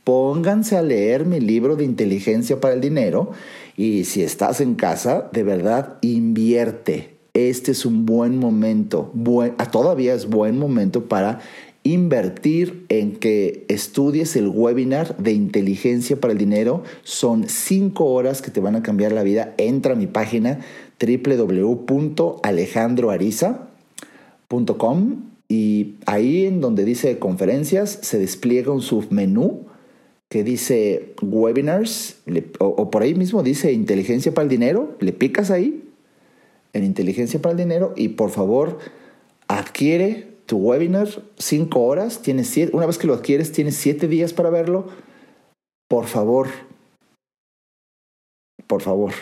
Pónganse a leer mi libro de inteligencia para el dinero y si estás en casa, de verdad, invierte. Este es un buen momento, buen, ah, todavía es buen momento para invertir en que estudies el webinar de inteligencia para el dinero. Son cinco horas que te van a cambiar la vida. Entra a mi página www.alejandroariza.com y ahí en donde dice conferencias se despliega un submenú que dice webinars o, o, por ahí mismo dice inteligencia para el dinero. Le picas ahí en inteligencia para el dinero y por favor adquiere tu webinar, cinco horas, tienes siete, una vez que lo adquieres, tienes siete días para verlo. Por favor, por favor,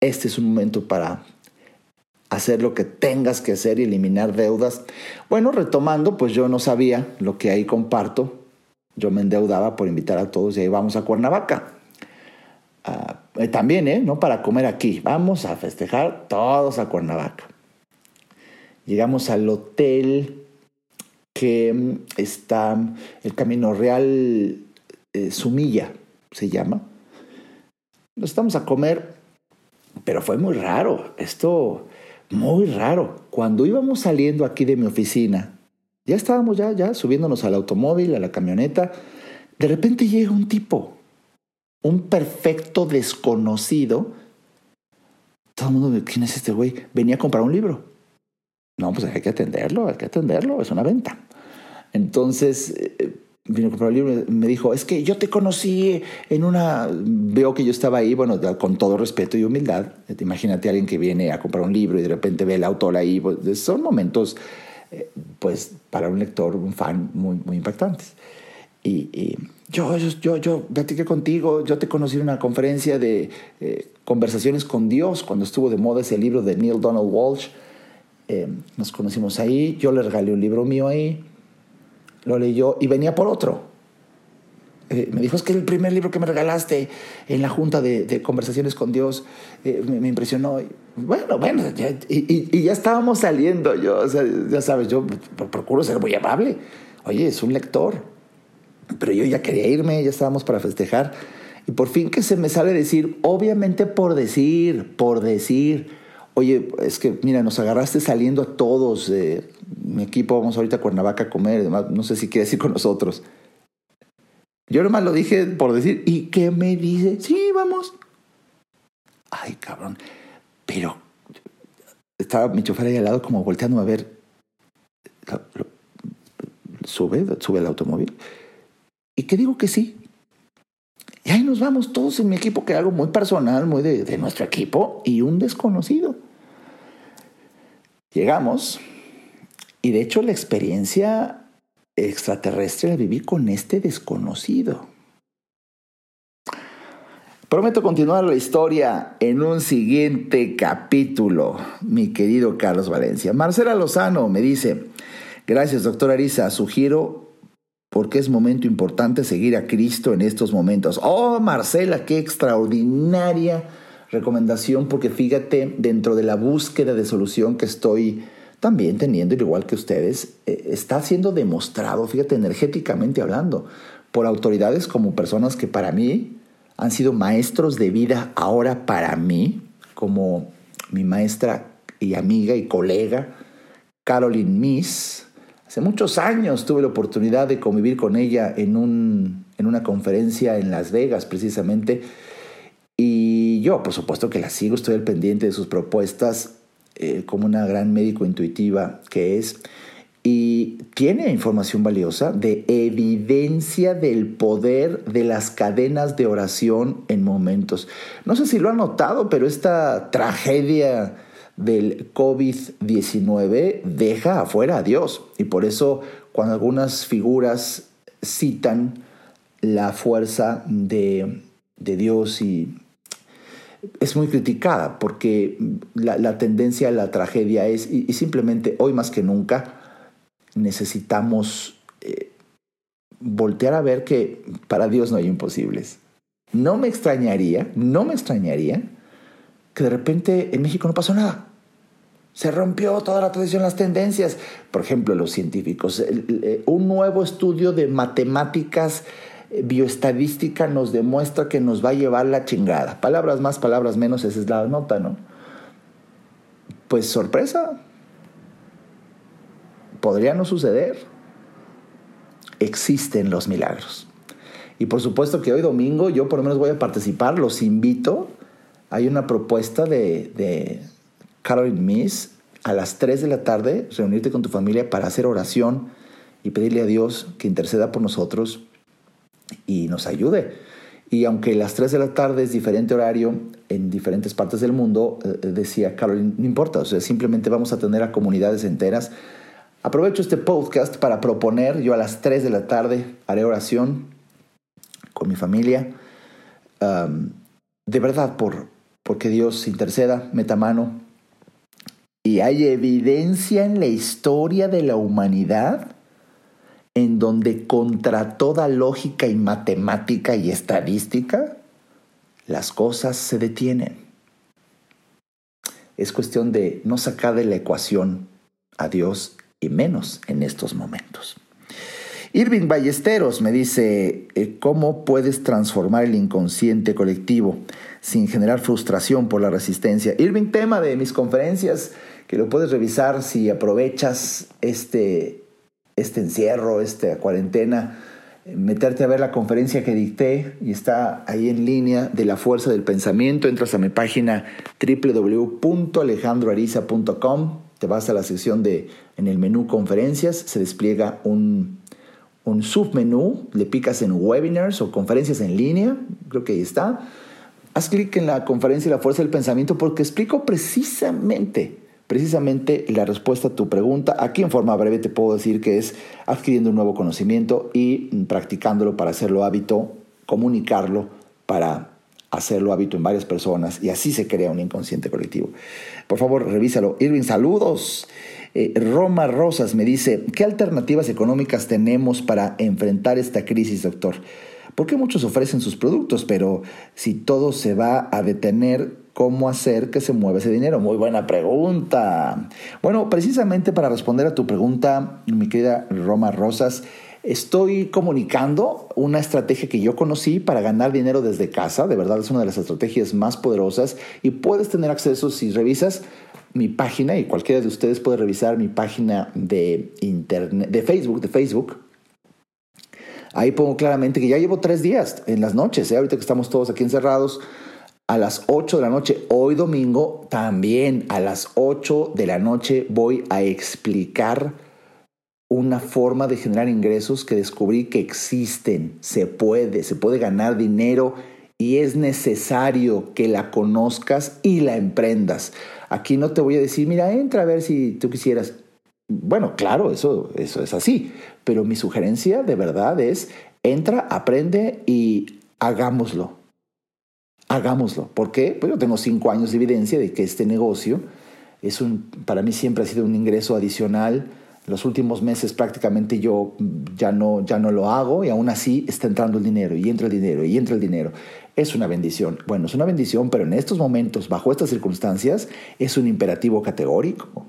este es un momento para hacer lo que tengas que hacer y eliminar deudas. Bueno, retomando, pues yo no sabía lo que ahí comparto. Yo me endeudaba por invitar a todos y ahí vamos a Cuernavaca. Uh, también, ¿eh? No para comer aquí. Vamos a festejar todos a Cuernavaca. Llegamos al hotel que mm, está el Camino Real eh, Sumilla, se llama. Nos estamos a comer, pero fue muy raro. Esto, muy raro. Cuando íbamos saliendo aquí de mi oficina, ya estábamos ya, ya subiéndonos al automóvil, a la camioneta, de repente llega un tipo, un perfecto desconocido. Todo el mundo, ¿quién es este güey? Venía a comprar un libro. No, pues hay que atenderlo, hay que atenderlo, es una venta. Entonces, eh, vino a comprar el libro y me dijo, es que yo te conocí en una... Veo que yo estaba ahí, bueno, con todo respeto y humildad. Imagínate a alguien que viene a comprar un libro y de repente ve el autor ahí. Pues, son momentos, eh, pues, para un lector, un fan, muy, muy impactantes. Y, yo, yo, yo platiqué contigo, yo te conocí en una conferencia de eh, conversaciones con Dios, cuando estuvo de moda ese libro de Neil Donald Walsh. Eh, nos conocimos ahí, yo le regalé un libro mío ahí, lo leyó y venía por otro. Eh, me dijo, es que el primer libro que me regalaste en la junta de, conversaciones con Dios eh, me, impresionó. bueno, bueno, y, ya estábamos saliendo. Yo, ya sabes, yo procuro ser muy amable. Oye, es un lector. Pero yo ya quería irme, ya estábamos para festejar. Y por fin que se me sale decir, obviamente por decir, por decir, oye, es que, mira, nos agarraste saliendo a todos, eh, mi equipo, vamos ahorita a Cuernavaca a comer, no sé si quieres ir con nosotros. Yo nomás lo dije por decir, ¿y qué me dice? Sí, vamos. Ay, cabrón. Pero estaba mi chofer ahí al lado como volteando a ver. Sube, sube el automóvil. ¿Y qué digo que sí? Y ahí nos vamos todos en mi equipo, que algo muy personal, muy de nuestro equipo, y un desconocido. Llegamos y de hecho la experiencia extraterrestre la viví con este desconocido. Prometo continuar la historia en un siguiente capítulo, mi querido Carlos Valencia. Marcela Lozano me dice, gracias doctor Arisa, sugiero porque es momento importante seguir a Cristo en estos momentos. Oh, Marcela, qué extraordinaria recomendación porque fíjate, dentro de la búsqueda de solución que estoy también teniendo, igual que ustedes, eh, está siendo demostrado, fíjate, energéticamente hablando, por autoridades como personas que para mí han sido maestros de vida ahora para mí, como mi maestra y amiga y colega, Caroline Miss. Hace muchos años tuve la oportunidad de convivir con ella en, un, en una conferencia en Las Vegas, precisamente, y yo, por supuesto que la sigo, estoy al pendiente de sus propuestas eh, como una gran médico intuitiva que es. Y tiene información valiosa de evidencia del poder de las cadenas de oración en momentos. No sé si lo han notado, pero esta tragedia del COVID-19 deja afuera a Dios. Y por eso cuando algunas figuras citan la fuerza de, de Dios y es muy criticada porque la, tendencia a la tragedia es, y, simplemente hoy más que nunca, necesitamos eh, voltear a ver que para Dios no hay imposibles. No me extrañaría, no me extrañaría que de repente en México no pasó nada. Se rompió toda la tradición, las tendencias. Por ejemplo, los científicos, un nuevo estudio de matemáticas bioestadística nos demuestra que nos va a llevar la chingada. Palabras más, palabras menos, esa es la nota, ¿no? Pues sorpresa. Podría no suceder. existen los milagros. Y por supuesto que hoy domingo yo por lo menos voy a participar, los invito. Hay una propuesta de, de Caroline Miss a las 3 de la tarde, reunirte con tu familia para hacer oración y pedirle a Dios que interceda por nosotros y nos ayude. Y aunque las 3 de la tarde es diferente horario en diferentes partes del mundo, eh, decía Caroline, no importa, o sea, simplemente vamos a tener a comunidades enteras. Aprovecho este podcast para proponer, yo a las 3 de la tarde haré oración con mi familia, de verdad, por, porque Dios interceda, meta mano. Y hay evidencia en la historia de la humanidad en donde contra toda lógica y matemática y estadística, las cosas se detienen. Es cuestión de no sacar de la ecuación a Dios y menos en estos momentos. Irving Ballesteros me dice, eh, ¿cómo puedes transformar el inconsciente colectivo sin generar frustración por la resistencia? Irving, tema de mis conferencias, que lo puedes revisar si aprovechas este, este encierro, esta cuarentena, meterte a ver la conferencia que dicté y está ahí en línea de la fuerza del pensamiento. Entras a mi página www.alejandroariza.com, te vas a la sección de en el menú conferencias, se despliega un, un submenú, le picas en webinars o conferencias en línea, creo que ahí está. Haz clic en la conferencia La Fuerza del Pensamiento porque explico precisamente precisamente la respuesta a tu pregunta. Aquí en forma breve te puedo decir que es adquiriendo un nuevo conocimiento y practicándolo para hacerlo hábito, comunicarlo para hacerlo hábito en varias personas y así se crea un inconsciente colectivo. Por favor, revísalo. Irving, saludos. Eh, Roma Rosas me dice, ¿qué alternativas económicas tenemos para enfrentar esta crisis, doctor? Porque muchos ofrecen sus productos, pero si todo se va a detener, ¿cómo hacer que se mueva ese dinero? Muy buena pregunta. Bueno, precisamente para responder a tu pregunta, mi querida Roma Rosas, estoy comunicando una estrategia que yo conocí para ganar dinero desde casa. De verdad es una de las estrategias más poderosas y puedes tener acceso si revisas mi página y cualquiera de ustedes puede revisar mi página de internet, de Facebook, de Facebook Ahí pongo claramente que ya llevo tres días en las noches, ¿eh? ahorita que estamos todos aquí encerrados, a las 8 de la noche, hoy domingo, también a las 8 de la noche voy a explicar una forma de generar ingresos que descubrí que existen, se puede, se puede ganar dinero y es necesario que la conozcas y la emprendas. Aquí no te voy a decir, mira, entra a ver si tú quisieras. Bueno, claro, eso, eso es así, pero mi sugerencia de verdad es, entra, aprende y hagámoslo. Hagámoslo. ¿Por qué? Pues yo tengo cinco años de evidencia de que este negocio es un, para mí siempre ha sido un ingreso adicional. Los últimos meses prácticamente yo ya no, ya no lo hago y aún así está entrando el dinero y entra el dinero y entra el dinero. Es una bendición. Bueno, es una bendición, pero en estos momentos, bajo estas circunstancias, es un imperativo categórico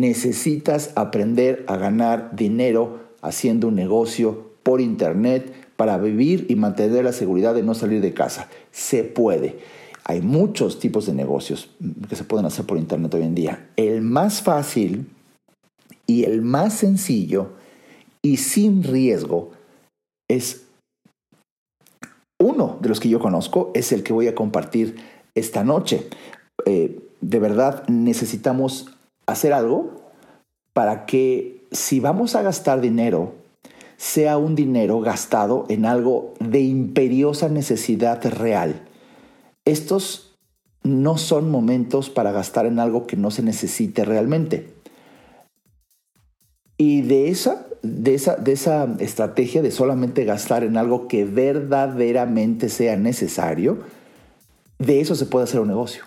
necesitas aprender a ganar dinero haciendo un negocio por internet para vivir y mantener la seguridad de no salir de casa. Se puede. Hay muchos tipos de negocios que se pueden hacer por internet hoy en día. El más fácil y el más sencillo y sin riesgo es uno de los que yo conozco, es el que voy a compartir esta noche. Eh, de verdad necesitamos hacer algo para que si vamos a gastar dinero, sea un dinero gastado en algo de imperiosa necesidad real. Estos no son momentos para gastar en algo que no se necesite realmente. Y de esa, de esa, de esa estrategia de solamente gastar en algo que verdaderamente sea necesario, de eso se puede hacer un negocio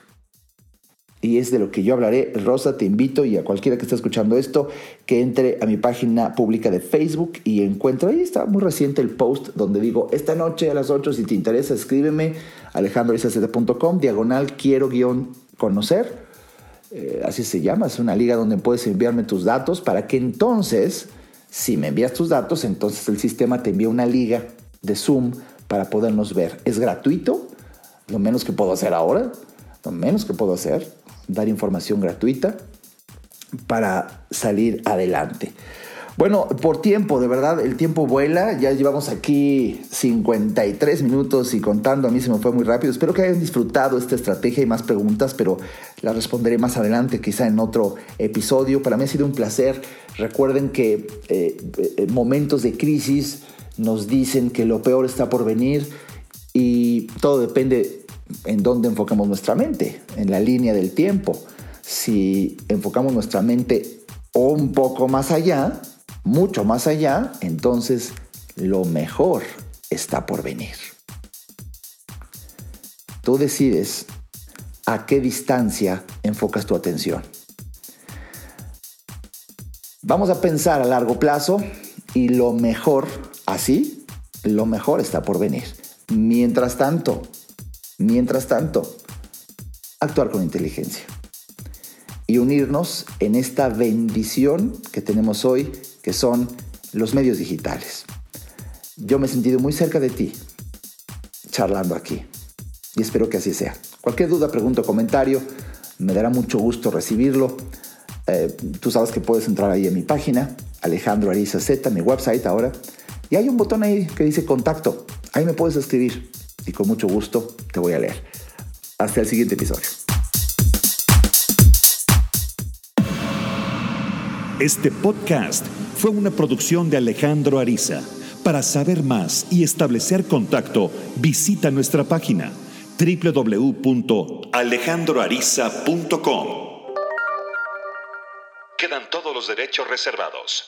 y es de lo que yo hablaré. Rosa, te invito y a cualquiera que esté escuchando esto, que entre a mi página pública de Facebook y encuentre, ahí está muy reciente el post donde digo, esta noche a las 8, si te interesa, escríbeme, alejandroizaceta.com, diagonal, quiero guion conocer. Eh, así se llama, es una liga donde puedes enviarme tus datos para que entonces, si me envías tus datos, entonces el sistema te envía una liga de Zoom para podernos ver. Es gratuito, lo menos que puedo hacer ahora, lo menos que puedo hacer dar información gratuita para salir adelante. Bueno, por tiempo, de verdad, el tiempo vuela. Ya llevamos aquí 53 minutos y contando, a mí se me fue muy rápido. Espero que hayan disfrutado esta estrategia y más preguntas, pero las responderé más adelante, quizá en otro episodio. Para mí ha sido un placer. Recuerden que eh, eh, momentos de crisis nos dicen que lo peor está por venir y todo depende en dónde enfocamos nuestra mente, en la línea del tiempo. Si enfocamos nuestra mente un poco más allá, mucho más allá, entonces lo mejor está por venir. Tú decides a qué distancia enfocas tu atención. Vamos a pensar a largo plazo y lo mejor, así, lo mejor está por venir. Mientras tanto, mientras tanto, actuar con inteligencia y unirnos en esta bendición que tenemos hoy que son los medios digitales. Yo me he sentido muy cerca de ti, charlando aquí, y espero que así sea. Cualquier duda, pregunta o comentario, me dará mucho gusto recibirlo. Eh, tú sabes que puedes entrar ahí en mi página, Alejandro Ariza Z, mi website ahora, y hay un botón ahí que dice contacto. Ahí me puedes escribir y con mucho gusto te voy a leer. Hasta el siguiente episodio. Este podcast fue una producción de Alejandro Ariza. Para saber más y establecer contacto, visita nuestra página www.alejandroariza.com. Quedan todos los derechos reservados.